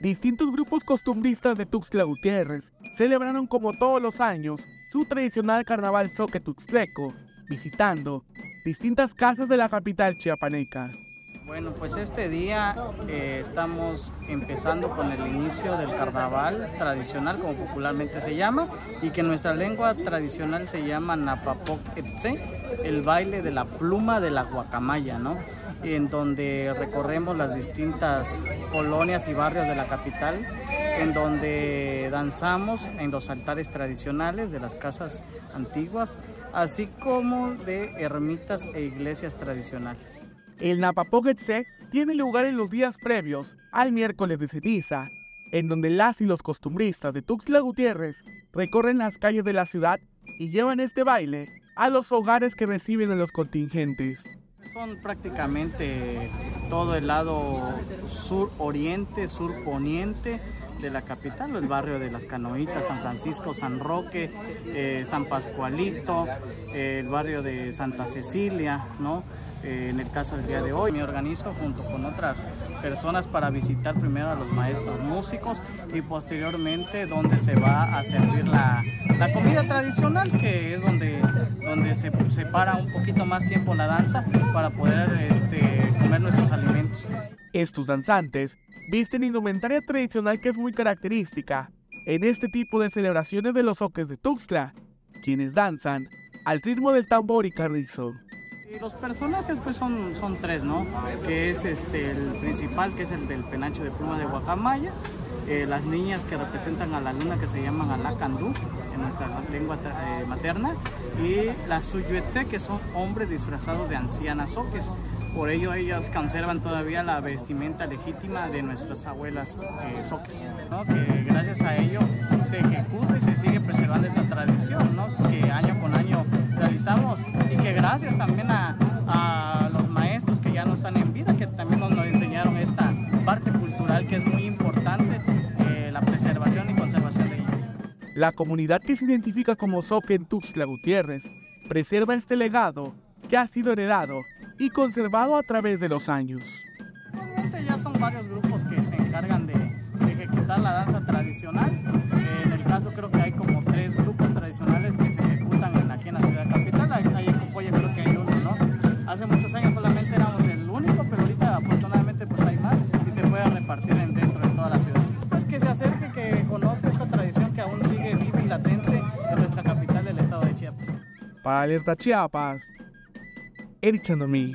distintos grupos costumbristas de Tuxtla Gutiérrez celebraron como todos los años su tradicional carnaval soque tuxtleco, visitando distintas casas de la capital chiapaneca. Bueno, pues este día eh, estamos empezando con el inicio del carnaval tradicional, como popularmente se llama, y que en nuestra lengua tradicional se llama Napapoc el baile de la pluma de la guacamaya, ¿no? En donde recorremos las distintas colonias y barrios de la capital, en donde danzamos en los altares tradicionales de las casas antiguas, así como de ermitas e iglesias tradicionales. El Napapoquetse tiene lugar en los días previos al miércoles de ceniza, en donde las y los costumbristas de Tuxtla Gutiérrez recorren las calles de la ciudad y llevan este baile a los hogares que reciben a los contingentes. Son prácticamente todo el lado sur-oriente, sur-poniente de la capital, el barrio de las Canoitas, San Francisco, San Roque, eh, San Pascualito, el barrio de Santa Cecilia, ¿no? Eh, en el caso del día de hoy. Me organizo junto con otras personas para visitar primero a los maestros músicos y posteriormente donde se va a servir la, la comida tradicional, que es donde se separa un poquito más tiempo la danza para poder este, comer nuestros alimentos. Estos danzantes visten indumentaria tradicional que es muy característica en este tipo de celebraciones de los oques de Tuxtla, quienes danzan al ritmo del tambor y carrizo. Los personajes pues son, son tres, ¿no? Que es este, el principal, que es el del penacho de pluma de Guacamaya, eh, las niñas que representan a la luna que se llaman Alacandú en nuestra lengua eh, materna y las Suyuetse que son hombres disfrazados de ancianas oques. Por ello ellas conservan todavía la vestimenta legítima de nuestras abuelas eh, soques, ¿no? Que gracias también a, los maestros que ya no están en vida, que también nos, enseñaron esta parte cultural que es muy importante, eh, la preservación y conservación de ella. La comunidad que se identifica como Soque en Tuxtla Gutiérrez preserva este legado que ha sido heredado y conservado a través de los años. Actualmente ya son varios grupos que se encargan de, ejecutar la danza tradicional. Eh, en el caso creo que hay como latente en nuestra capital del estado de Chiapas. Para Alerta Chiapas, Eric Chandomí.